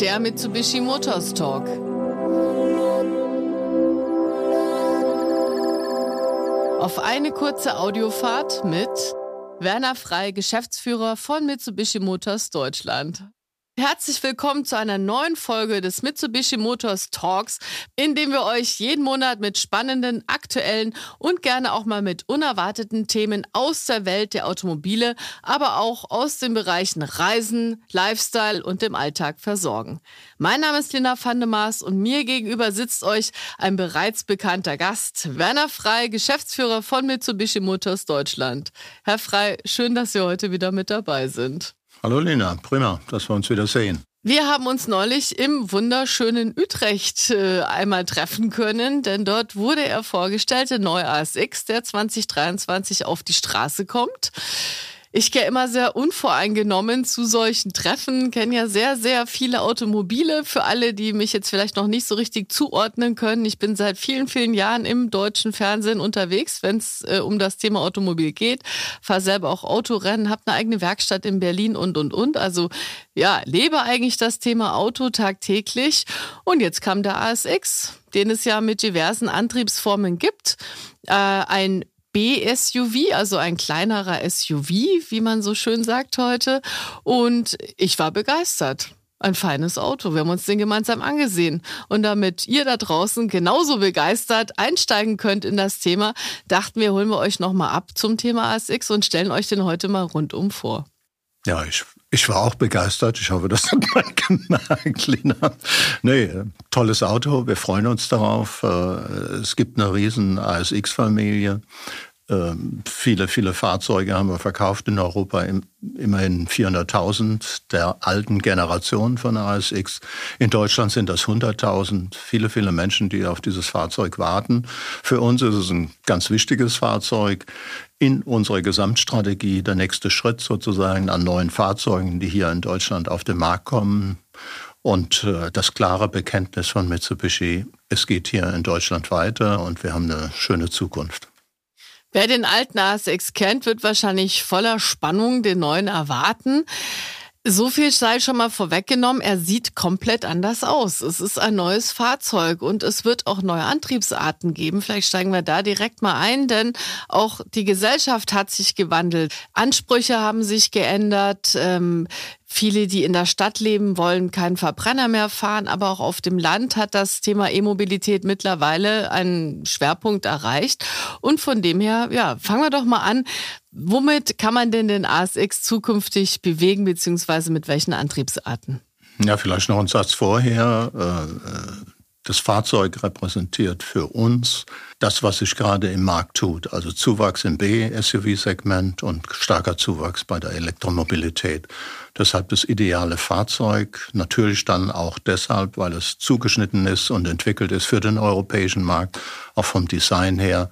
Der Mitsubishi Motors Talk. Auf eine kurze Audiofahrt mit Werner Frei, Geschäftsführer von Mitsubishi Motors Deutschland. Herzlich willkommen zu einer neuen Folge des Mitsubishi Motors Talks, in dem wir euch jeden Monat mit spannenden, aktuellen und gerne auch mal mit unerwarteten Themen aus der Welt der Automobile, aber auch aus den Bereichen Reisen, Lifestyle und dem Alltag versorgen. Mein Name ist Lina Vandemaas und mir gegenüber sitzt euch ein bereits bekannter Gast, Werner Frei, Geschäftsführer von Mitsubishi Motors Deutschland. Herr Frei, schön, dass Sie heute wieder mit dabei sind. Hallo Lena, prima, dass wir uns wieder sehen. Wir haben uns neulich im wunderschönen Utrecht äh, einmal treffen können, denn dort wurde er vorgestellt, der neue ASX, der 2023 auf die Straße kommt. Ich gehe immer sehr unvoreingenommen zu solchen Treffen, kenne ja sehr, sehr viele Automobile. Für alle, die mich jetzt vielleicht noch nicht so richtig zuordnen können, ich bin seit vielen, vielen Jahren im deutschen Fernsehen unterwegs, wenn es äh, um das Thema Automobil geht. Fahre selber auch Autorennen, habe eine eigene Werkstatt in Berlin und, und, und. Also ja, lebe eigentlich das Thema Auto tagtäglich. Und jetzt kam der ASX, den es ja mit diversen Antriebsformen gibt. Äh, ein B-SUV, also ein kleinerer SUV, wie man so schön sagt heute. Und ich war begeistert. Ein feines Auto. Wir haben uns den gemeinsam angesehen. Und damit ihr da draußen genauso begeistert einsteigen könnt in das Thema, dachten wir, holen wir euch nochmal ab zum Thema ASX und stellen euch den heute mal rundum vor. Ja, ich, ich war auch begeistert. Ich hoffe, das hat man gemerkt, Lina. Nee, tolles Auto. Wir freuen uns darauf. Äh, es gibt eine riesen ASX-Familie. Ähm, viele, viele Fahrzeuge haben wir verkauft in Europa, immerhin 400.000 der alten Generation von ASX. In Deutschland sind das 100.000. Viele, viele Menschen, die auf dieses Fahrzeug warten. Für uns ist es ein ganz wichtiges Fahrzeug in unserer Gesamtstrategie, der nächste Schritt sozusagen an neuen Fahrzeugen, die hier in Deutschland auf den Markt kommen. Und äh, das klare Bekenntnis von Mitsubishi, es geht hier in Deutschland weiter und wir haben eine schöne Zukunft. Wer den alten ASX kennt, wird wahrscheinlich voller Spannung den neuen erwarten. So viel sei schon mal vorweggenommen. Er sieht komplett anders aus. Es ist ein neues Fahrzeug und es wird auch neue Antriebsarten geben. Vielleicht steigen wir da direkt mal ein, denn auch die Gesellschaft hat sich gewandelt. Ansprüche haben sich geändert. Ähm, Viele, die in der Stadt leben, wollen keinen Verbrenner mehr fahren, aber auch auf dem Land hat das Thema E-Mobilität mittlerweile einen Schwerpunkt erreicht. Und von dem her, ja, fangen wir doch mal an. Womit kann man denn den ASX zukünftig bewegen, beziehungsweise mit welchen Antriebsarten? Ja, vielleicht noch ein Satz vorher. Äh, äh, das Fahrzeug repräsentiert für uns das, was sich gerade im Markt tut. Also Zuwachs im B-SUV-Segment und starker Zuwachs bei der Elektromobilität. Deshalb das ideale Fahrzeug. Natürlich dann auch deshalb, weil es zugeschnitten ist und entwickelt ist für den europäischen Markt, auch vom Design her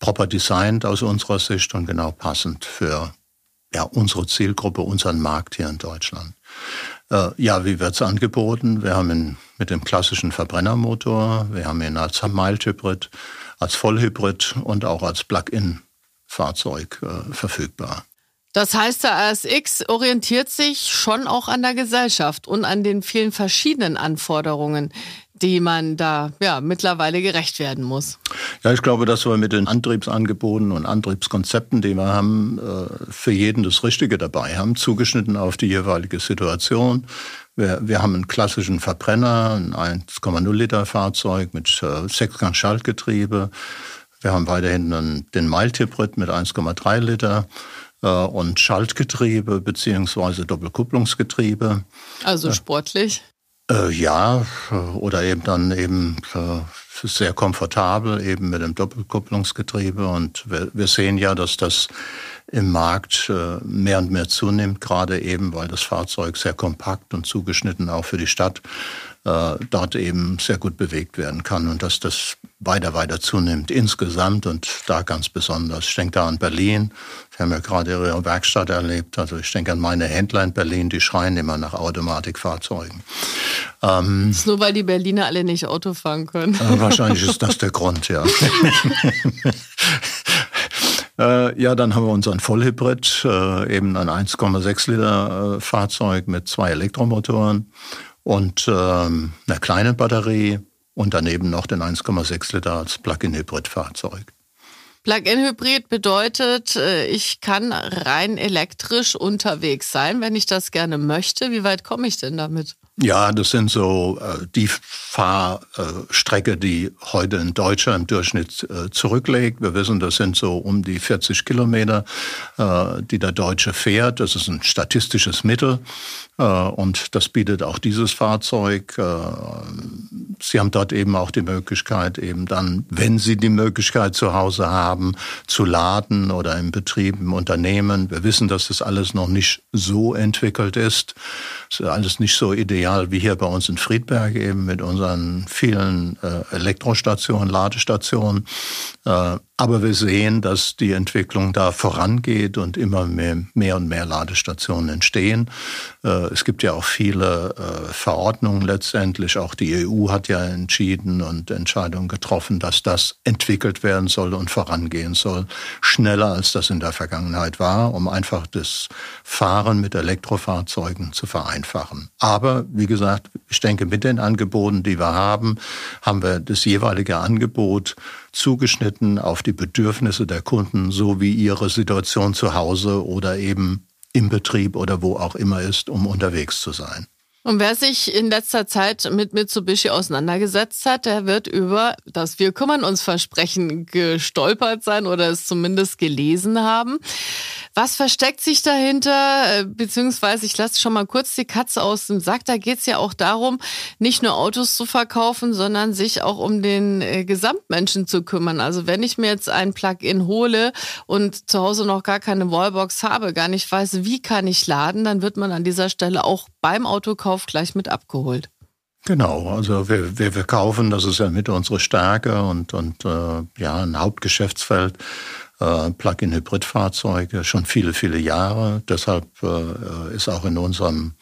proper designed aus unserer Sicht und genau passend für ja, unsere Zielgruppe, unseren Markt hier in Deutschland. Äh, ja, wie wird's angeboten? Wir haben ihn mit dem klassischen Verbrennermotor, wir haben ihn als Mild-Hybrid, als Vollhybrid und auch als Plug-in-Fahrzeug äh, verfügbar. Das heißt, der ASX orientiert sich schon auch an der Gesellschaft und an den vielen verschiedenen Anforderungen, die man da ja mittlerweile gerecht werden muss. Ja, ich glaube, dass wir mit den Antriebsangeboten und Antriebskonzepten, die wir haben, äh, für jeden das Richtige dabei haben, zugeschnitten auf die jeweilige Situation. Wir, wir haben einen klassischen Verbrenner, ein 1,0 Liter Fahrzeug mit äh, Sechsgang-Schaltgetriebe. Wir haben weiterhin den Mild-Hybrid mit 1,3 Liter äh, und Schaltgetriebe beziehungsweise Doppelkupplungsgetriebe. Also sportlich? Äh, ja, oder eben dann eben äh, sehr komfortabel, eben mit dem Doppelkupplungsgetriebe. Und wir, wir sehen ja, dass das im Markt äh, mehr und mehr zunimmt, gerade eben, weil das Fahrzeug sehr kompakt und zugeschnitten auch für die Stadt äh, dort eben sehr gut bewegt werden kann und dass das weiter, weiter zunimmt insgesamt und da ganz besonders. Ich denke da an Berlin. Wir haben ja gerade Ihre Werkstatt erlebt. Also ich denke an meine Händler in Berlin, die schreien immer nach Automatikfahrzeugen. Ähm, das ist nur, weil die Berliner alle nicht Auto fahren können. Äh, wahrscheinlich ist das der Grund, ja. Äh, ja, dann haben wir unseren Vollhybrid, äh, eben ein 1,6 Liter äh, Fahrzeug mit zwei Elektromotoren und ähm, einer kleinen Batterie und daneben noch den 1,6 Liter als Plug-in-Hybrid-Fahrzeug. Plug-in-Hybrid bedeutet, äh, ich kann rein elektrisch unterwegs sein, wenn ich das gerne möchte. Wie weit komme ich denn damit? Ja, das sind so äh, die Fahrstrecke, die heute ein Deutscher im Durchschnitt äh, zurücklegt. Wir wissen, das sind so um die 40 Kilometer, äh, die der Deutsche fährt. Das ist ein statistisches Mittel. Äh, und das bietet auch dieses Fahrzeug. Äh, Sie haben dort eben auch die Möglichkeit, eben dann, wenn Sie die Möglichkeit zu Hause haben, zu laden oder im Betrieb, im Unternehmen. Wir wissen, dass das alles noch nicht so entwickelt ist. Es ist alles nicht so ideal wie hier bei uns in Friedberg eben mit unseren vielen äh, Elektrostationen, Ladestationen. Aber wir sehen, dass die Entwicklung da vorangeht und immer mehr, mehr und mehr Ladestationen entstehen. Äh, es gibt ja auch viele äh, Verordnungen letztendlich. Auch die EU hat ja entschieden und Entscheidungen getroffen, dass das entwickelt werden soll und vorangehen soll. Schneller als das in der Vergangenheit war, um einfach das Fahren mit Elektrofahrzeugen zu vereinfachen. Aber wie gesagt, ich denke, mit den Angeboten, die wir haben, haben wir das jeweilige Angebot zugeschnitten auf die Bedürfnisse der Kunden sowie ihre Situation zu Hause oder eben im Betrieb oder wo auch immer ist, um unterwegs zu sein. Und wer sich in letzter Zeit mit Mitsubishi auseinandergesetzt hat, der wird über das Wir kümmern uns Versprechen gestolpert sein oder es zumindest gelesen haben. Was versteckt sich dahinter? Äh, beziehungsweise, ich lasse schon mal kurz die Katze aus dem Sack. Da geht es ja auch darum, nicht nur Autos zu verkaufen, sondern sich auch um den äh, Gesamtmenschen zu kümmern. Also wenn ich mir jetzt ein Plug-in hole und zu Hause noch gar keine Wallbox habe, gar nicht weiß, wie kann ich laden, dann wird man an dieser Stelle auch beim Autokauf gleich mit abgeholt. Genau, also wir, wir, wir das ist ja mit unsere Stärke und, und äh, ja, ein Hauptgeschäftsfeld äh, Plug-in-Hybrid-Fahrzeuge schon viele, viele Jahre. Deshalb äh, ist auch in unserem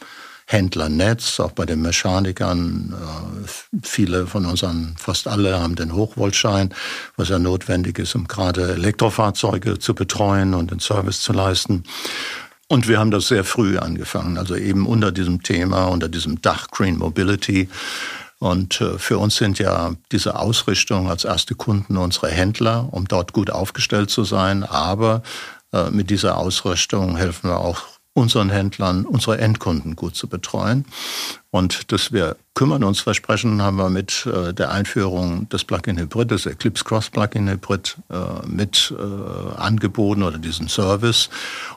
Händlernetz, auch bei den Mechanikern, äh, viele von unseren, fast alle haben den Hochvoltschein, was ja notwendig ist, um gerade Elektrofahrzeuge zu betreuen und den Service zu leisten. Und wir haben das sehr früh angefangen, also eben unter diesem Thema, unter diesem Dach Green Mobility und äh, für uns sind ja diese Ausrichtung als erste Kunden unsere Händler, um dort gut aufgestellt zu sein. Aber äh, mit dieser Ausrichtung helfen wir auch unseren Händlern, unsere Endkunden gut zu betreuen. Und dass wir kümmern uns versprechen, haben wir mit äh, der Einführung des Plug-in-Hybrid, des Eclipse Cross Plug-in-Hybrid mit angeboten oder diesen Service,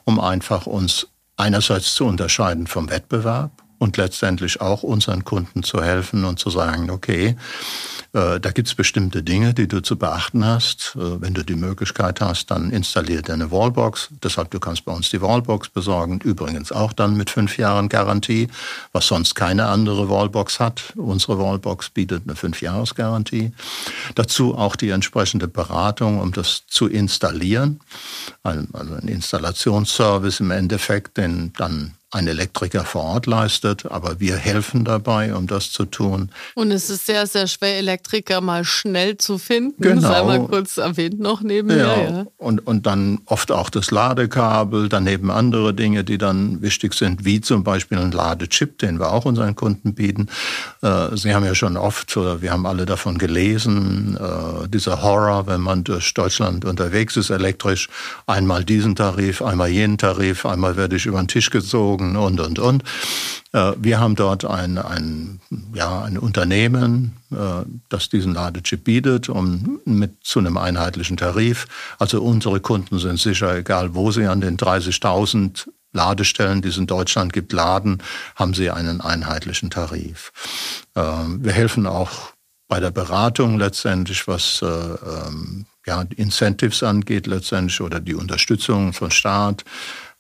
um einfach uns einerseits zu unterscheiden vom Wettbewerb und letztendlich auch unseren Kunden zu helfen und zu sagen, okay, äh, da gibt's bestimmte Dinge, die du zu beachten hast. Äh, wenn du die Möglichkeit hast, dann installier deine Wallbox. Deshalb, du kannst bei uns die Wallbox besorgen. Übrigens auch dann mit fünf Jahren Garantie, was sonst keine andere Wallbox hat. Unsere Wallbox bietet eine Fünfjahresgarantie. Dazu auch die entsprechende Beratung, um das zu installieren. Also ein Installationsservice im Endeffekt, den dann ein Elektriker vor Ort leistet, aber wir helfen dabei, um das zu tun. Und es ist sehr, sehr schwer, Elektriker mal schnell zu finden. Genau. Sei mal kurz erwähnt noch nebenher. Ja. ja. Und, und dann oft auch das Ladekabel, daneben andere Dinge, die dann wichtig sind, wie zum Beispiel ein Ladechip, den wir auch unseren Kunden bieten. Äh, Sie haben ja schon oft, oder wir haben alle davon gelesen, äh, dieser Horror, wenn man durch Deutschland unterwegs ist elektrisch, einmal diesen Tarif, einmal jenen Tarif, einmal werde ich über den Tisch gezogen und, und, und. Äh, wir haben dort ein, ein, ja, ein Unternehmen, äh, das diesen Ladechip bietet, um mit zu einem einheitlichen Tarif. Also unsere Kunden sind sicher, egal wo sie an den 30.000 Ladestellen, die es in Deutschland gibt, laden, haben sie einen einheitlichen Tarif. Äh, wir helfen auch bei der Beratung letztendlich, was ähm, ja, Incentives angeht letztendlich oder die Unterstützung von Staat,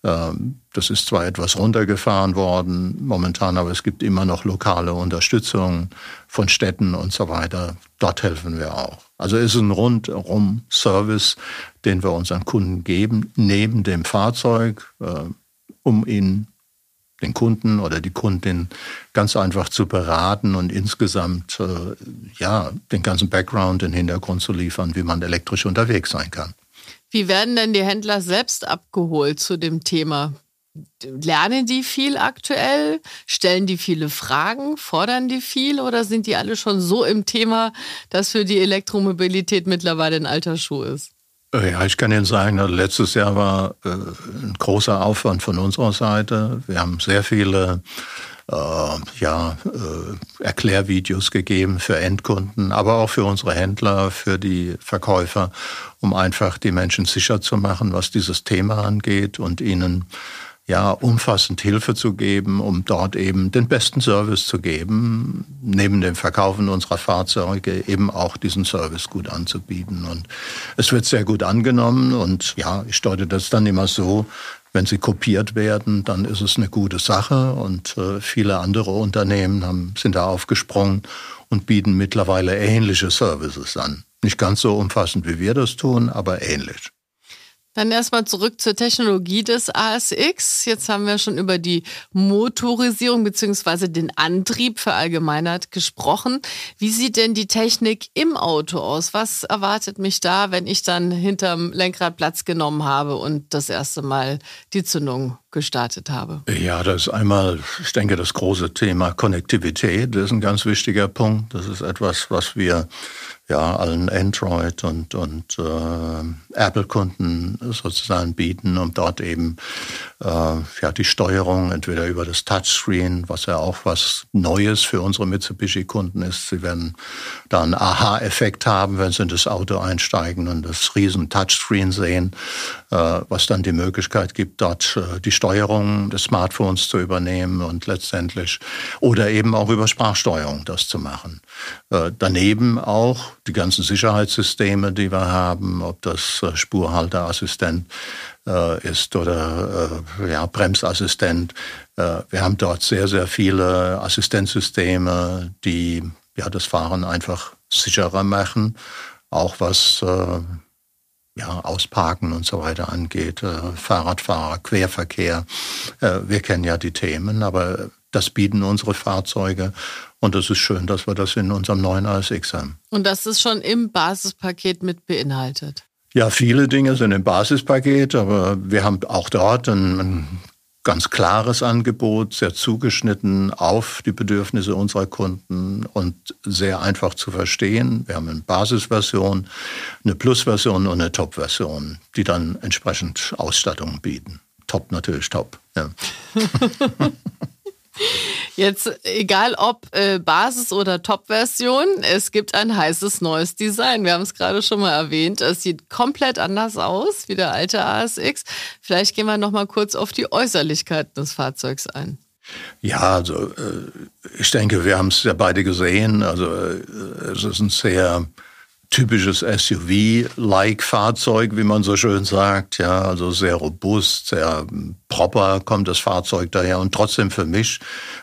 das ist zwar etwas runtergefahren worden momentan, aber es gibt immer noch lokale Unterstützung von Städten und so weiter. Dort helfen wir auch. Also es ist ein rundum Service, den wir unseren Kunden geben, neben dem Fahrzeug, äh, um ihn den Kunden oder die Kundin ganz einfach zu beraten und insgesamt äh, ja den ganzen Background, den Hintergrund zu liefern, wie man elektrisch unterwegs sein kann. Wie werden denn die Händler selbst abgeholt zu dem Thema? Lernen die viel aktuell? Stellen die viele Fragen? Fordern die viel? Oder sind die alle schon so im Thema, dass für die Elektromobilität mittlerweile ein alter Schuh ist? Äh, ja, ich kann Ihnen sagen, also letztes Jahr war äh, ein großer Aufwand von unserer Seite. Wir haben sehr viele äh, ja, äh, Erklärvideos gegeben für Endkunden, aber auch für unsere Händler, für die Verkäufer, um einfach die Menschen sicher zu machen, was dieses Thema angeht und ihnen ja, umfassend Hilfe zu geben, um dort eben den besten Service zu geben, neben dem Verkaufen unserer Fahrzeuge eben auch diesen Service gut anzubieten. Und es wird sehr gut angenommen und ja, ich deute das dann immer so, wenn sie kopiert werden, dann ist es eine gute Sache und äh, viele andere Unternehmen haben, sind da aufgesprungen und bieten mittlerweile ähnliche Services an. Nicht ganz so umfassend, wie wir das tun, aber ähnlich. Dann erstmal zurück zur Technologie des ASX. Jetzt haben wir schon über die Motorisierung bzw. den Antrieb verallgemeinert gesprochen. Wie sieht denn die Technik im Auto aus? Was erwartet mich da, wenn ich dann hinterm Lenkrad Platz genommen habe und das erste Mal die Zündung gestartet habe? Ja, das ist einmal, ich denke, das große Thema Konnektivität. Das ist ein ganz wichtiger Punkt. Das ist etwas, was wir ja, allen Android- und, und äh, Apple-Kunden sozusagen bieten, um dort eben äh, ja, die Steuerung entweder über das Touchscreen, was ja auch was Neues für unsere Mitsubishi-Kunden ist. Sie werden da einen Aha-Effekt haben, wenn sie in das Auto einsteigen und das riesen Touchscreen sehen, was dann die Möglichkeit gibt, dort äh, die Steuerung des Smartphones zu übernehmen und letztendlich oder eben auch über Sprachsteuerung das zu machen. Äh, daneben auch die ganzen Sicherheitssysteme, die wir haben, ob das äh, Spurhalteassistent äh, ist oder äh, ja, Bremsassistent. Äh, wir haben dort sehr, sehr viele Assistenzsysteme, die ja, das Fahren einfach sicherer machen, auch was äh, ja, Ausparken und so weiter angeht, äh, Fahrradfahrer, Querverkehr. Äh, wir kennen ja die Themen, aber das bieten unsere Fahrzeuge und es ist schön, dass wir das in unserem neuen ASX haben. Und das ist schon im Basispaket mit beinhaltet? Ja, viele Dinge sind im Basispaket, aber wir haben auch dort ein, ein ganz klares Angebot, sehr zugeschnitten auf die Bedürfnisse unserer Kunden und sehr einfach zu verstehen. Wir haben eine Basisversion, eine Plus-Version und eine Top-Version, die dann entsprechend Ausstattung bieten. Top natürlich top. Ja. Jetzt, egal ob äh, Basis- oder Top-Version, es gibt ein heißes neues Design. Wir haben es gerade schon mal erwähnt. Es sieht komplett anders aus wie der alte ASX. Vielleicht gehen wir noch mal kurz auf die Äußerlichkeiten des Fahrzeugs ein. Ja, also äh, ich denke, wir haben es ja beide gesehen. Also äh, es ist ein sehr typisches SUV-like Fahrzeug, wie man so schön sagt. Ja, also sehr robust, sehr proper kommt das Fahrzeug daher und trotzdem für mich,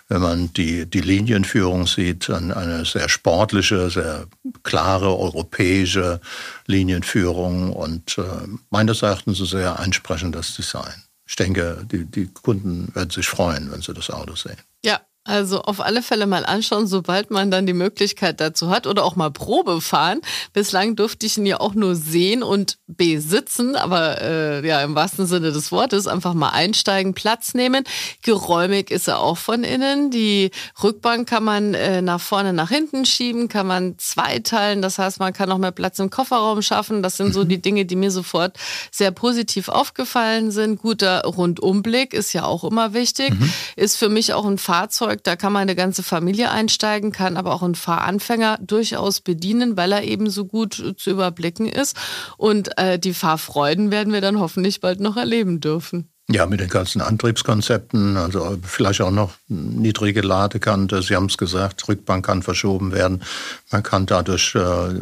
wenn man die, die Linienführung sieht, eine sehr sportliche, sehr klare europäische Linienführung und äh, meines Erachtens ein sehr ansprechendes Design. Ich denke, die, die Kunden werden sich freuen, wenn sie das Auto sehen. Ja, also auf alle Fälle mal anschauen, sobald man dann die Möglichkeit dazu hat oder auch mal Probe fahren. Bislang durfte ich ihn ja auch nur sehen und besitzen, aber äh, ja im wahrsten Sinne des Wortes einfach mal einsteigen, Platz nehmen. Geräumig ist er auch von innen. Die Rückbank kann man äh, nach vorne, nach hinten schieben, kann man zweiteilen. Das heißt, man kann noch mehr Platz im Kofferraum schaffen. Das sind so mhm. die Dinge, die mir sofort sehr positiv aufgefallen sind. Guter Rundumblick ist ja auch immer wichtig. Mhm. Ist für mich auch ein Fahrzeug Fahrzeug, da kann man eine ganze Familie einsteigen, kann aber auch einen Fahranfänger durchaus bedienen, weil er eben so gut zu überblicken ist. Und äh, die Fahrfreuden werden wir dann hoffentlich bald noch erleben dürfen. Ja, mit den ganzen Antriebskonzepten, also vielleicht auch noch niedrige Ladekante. Sie haben es gesagt, Rückbank kann verschoben werden. Man kann dadurch äh,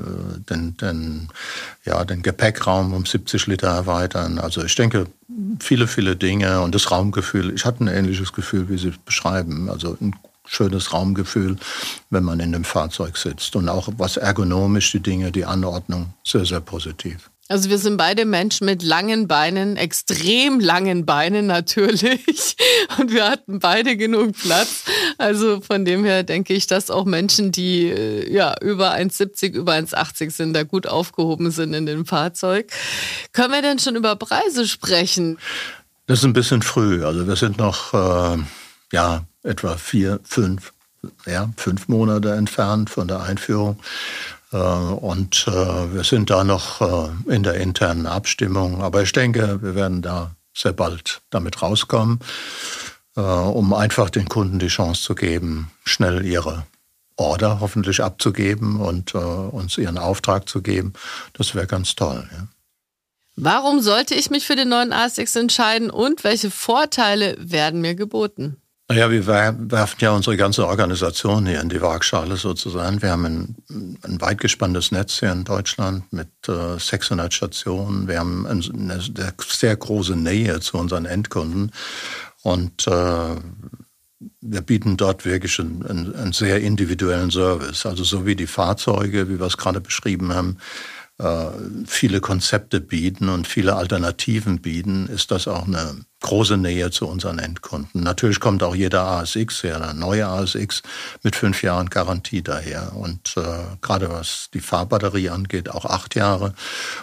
den, den, ja, den Gepäckraum um 70 Liter erweitern. Also ich denke, viele, viele Dinge und das Raumgefühl. Ich hatte ein ähnliches Gefühl, wie Sie es beschreiben. Also ein schönes Raumgefühl, wenn man in dem Fahrzeug sitzt. Und auch was ergonomisch, die Dinge, die Anordnung, sehr, sehr positiv. Also wir sind beide Menschen mit langen Beinen, extrem langen Beinen natürlich. Und wir hatten beide genug Platz. Also von dem her denke ich, dass auch Menschen, die äh, ja über 1,70, über 1,80 sind, da gut aufgehoben sind in dem Fahrzeug. Können wir denn schon über Preise sprechen? Das ist ein bisschen früh. Also wir sind noch äh, ja etwa vier, fünf, ja fünf Monate entfernt von der Einführung. Äh, und äh, wir sind da noch äh, in der internen Abstimmung. Aber ich denke, wir werden da sehr bald damit rauskommen, um einfach den Kunden die Chance zu geben, schnell ihre Order hoffentlich abzugeben und uns ihren Auftrag zu geben. Das wäre ganz toll. Ja. Warum sollte ich mich für den neuen ASX entscheiden und welche Vorteile werden mir geboten? Naja, wir werfen ja unsere ganze Organisation hier in die Waagschale sozusagen. Wir haben ein, ein weit gespanntes Netz hier in Deutschland mit äh, 600 Stationen. Wir haben eine sehr große Nähe zu unseren Endkunden und äh, wir bieten dort wirklich einen, einen, sehr individuellen Service. Also so wie die Fahrzeuge, wie wir es gerade beschrieben haben, viele Konzepte bieten und viele Alternativen bieten, ist das auch eine große Nähe zu unseren Endkunden. Natürlich kommt auch jeder ASX, der neue ASX, mit fünf Jahren Garantie daher. Und äh, gerade was die Fahrbatterie angeht, auch acht Jahre.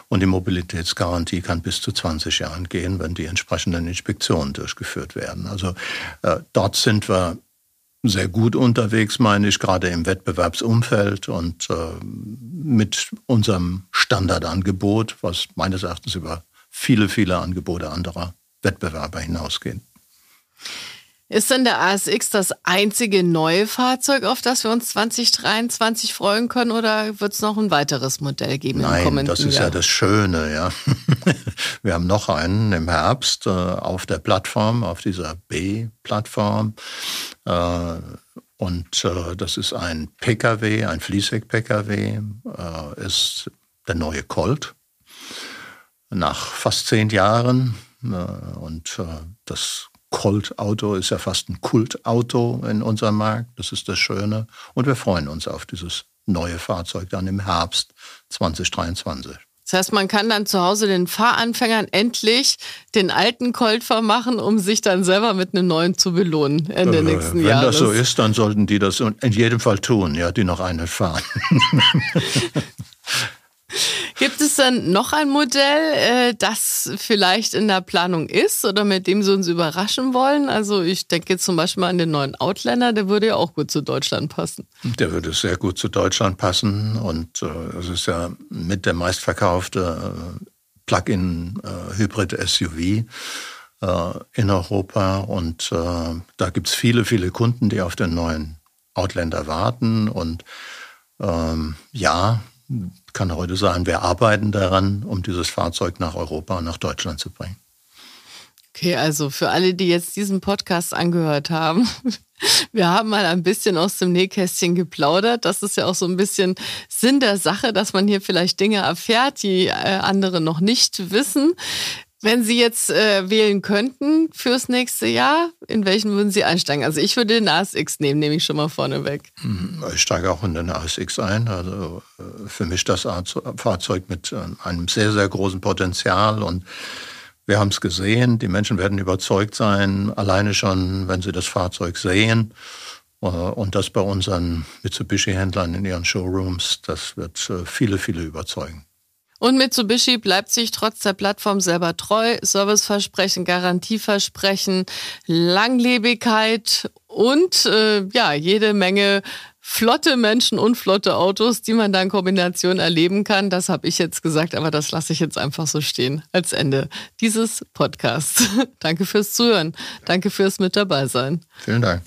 Und die Mobilitätsgarantie kann bis zu 20 Jahren gehen, wenn die entsprechenden Inspektionen durchgeführt werden. Also äh, dort sind wir sehr gut unterwegs, meine ich, gerade im Wettbewerbsumfeld und äh, mit unserem Standardangebot, was meines Erachtens über viele, viele Angebote anderer Wettbewerber hinausgeht. Ist denn der ASX das einzige neue Fahrzeug, auf das wir uns 2023 freuen können, oder wird es noch ein weiteres Modell geben Nein, im kommenden das ist Jahr? ja das Schöne, ja. Wir haben noch einen im Herbst äh, auf der Plattform, auf dieser B-Plattform. Äh, und äh, das ist ein PKW, ein Fließheck-PKW, äh, ist der neue Colt. Nach fast zehn Jahren. Äh, und äh, das Colt-Auto ist ja fast ein Kultauto in unserem Markt. Das ist das Schöne. Und wir freuen uns auf dieses neue Fahrzeug dann im Herbst 2023. Das heißt, man kann dann zu Hause den Fahranfängern endlich den alten Colt vermachen, um sich dann selber mit einem neuen zu belohnen Ende äh, nächsten Wenn Jahres. Wenn das so ist, dann sollten die das in jedem Fall tun, ja, die noch eine fahren. Gibt es dann noch ein Modell, äh, das vielleicht in der Planung ist oder mit dem Sie uns überraschen wollen? Also ich denke jetzt zum Beispiel an den neuen Outlander, der würde ja auch gut zu Deutschland passen. Der würde sehr gut zu Deutschland passen und äh, es ist ja mit der meistverkaufte äh, Plug-in-Hybrid-SUV in Europa und da gibt es viele, viele Kunden, die auf den neuen Outlander warten und ähm, ja, kann heute sagen, wir arbeiten daran, um dieses Fahrzeug nach Europa und nach Deutschland zu bringen. Okay, also für alle, die jetzt diesen Podcast angehört haben, wir haben mal ein bisschen aus dem Nähkästchen geplaudert. Das ist ja auch so ein bisschen Sinn der Sache, dass man hier vielleicht Dinge erfährt, die äh, andere noch nicht wissen. Wenn Sie jetzt äh, wählen könnten fürs nächste Jahr, in welchen würden Sie einsteigen? Also ich würde den ASX nehmen, nehme ich schon mal vorneweg. Mhm, ich steige auch in den ASX ein. Also äh, für mich das Fahrzeug mit äh, einem sehr, sehr großen Potenzial und wir haben es gesehen, die Menschen werden überzeugt sein, alleine schon, wenn sie das Fahrzeug sehen. Äh, und das bei unseren Mitsubishi-Händlern in ihren Showrooms, das wird viele, viele überzeugen. Und Mitsubishi bleibt sich trotz der Plattform selber treu. Serviceversprechen, Garantieversprechen, Langlebigkeit und äh, ja, jede Menge flotte Menschen und flotte Autos, die man da in Kombination erleben kann. Das habe ich jetzt gesagt, aber das lasse ich jetzt einfach so stehen als Ende dieses Podcasts. Danke fürs Zuhören. Danke fürs mit dabei sein. Vielen Dank.